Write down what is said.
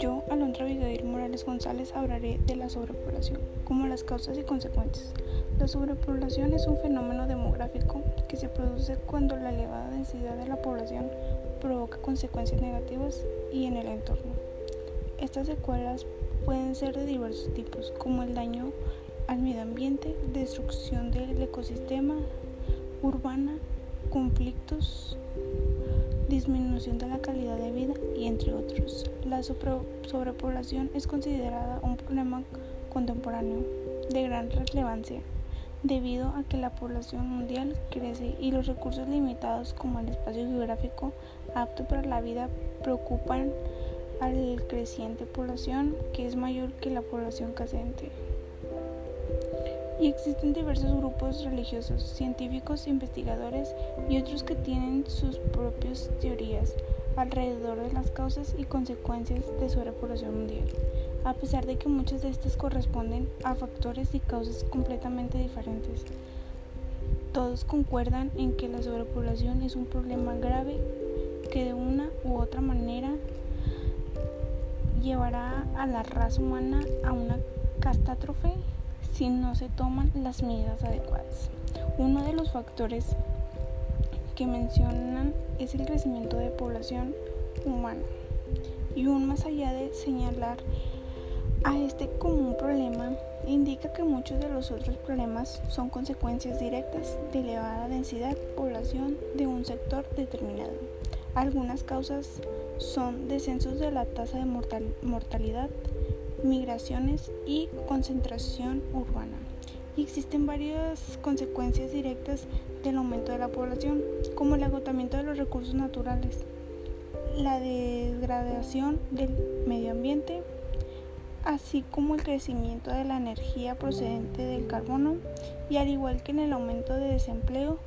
Yo, Alondra Abigail Morales González, hablaré de la sobrepoblación, como las causas y consecuencias. La sobrepoblación es un fenómeno demográfico que se produce cuando la elevada densidad de la población provoca consecuencias negativas y en el entorno. Estas secuelas pueden ser de diversos tipos, como el daño al medio ambiente, destrucción del ecosistema urbana, conflictos, disminución de la calidad de vida y entre otros. La sobrepoblación es considerada un problema contemporáneo de gran relevancia debido a que la población mundial crece y los recursos limitados como el espacio geográfico apto para la vida preocupan a la creciente población que es mayor que la población casente. Y existen diversos grupos religiosos, científicos, investigadores y otros que tienen sus propias teorías alrededor de las causas y consecuencias de sobrepoblación mundial, a pesar de que muchas de estas corresponden a factores y causas completamente diferentes. Todos concuerdan en que la sobrepoblación es un problema grave que de una u otra manera llevará a la raza humana a una catástrofe si no se toman las medidas adecuadas. Uno de los factores que mencionan es el crecimiento de población humana. Y aún más allá de señalar a este como un problema, indica que muchos de los otros problemas son consecuencias directas de elevada densidad de población de un sector determinado. Algunas causas son descensos de la tasa de mortalidad, migraciones y concentración urbana. Y existen varias consecuencias directas del aumento de la población, como el agotamiento de los recursos naturales, la degradación del medio ambiente, así como el crecimiento de la energía procedente del carbono y al igual que en el aumento de desempleo,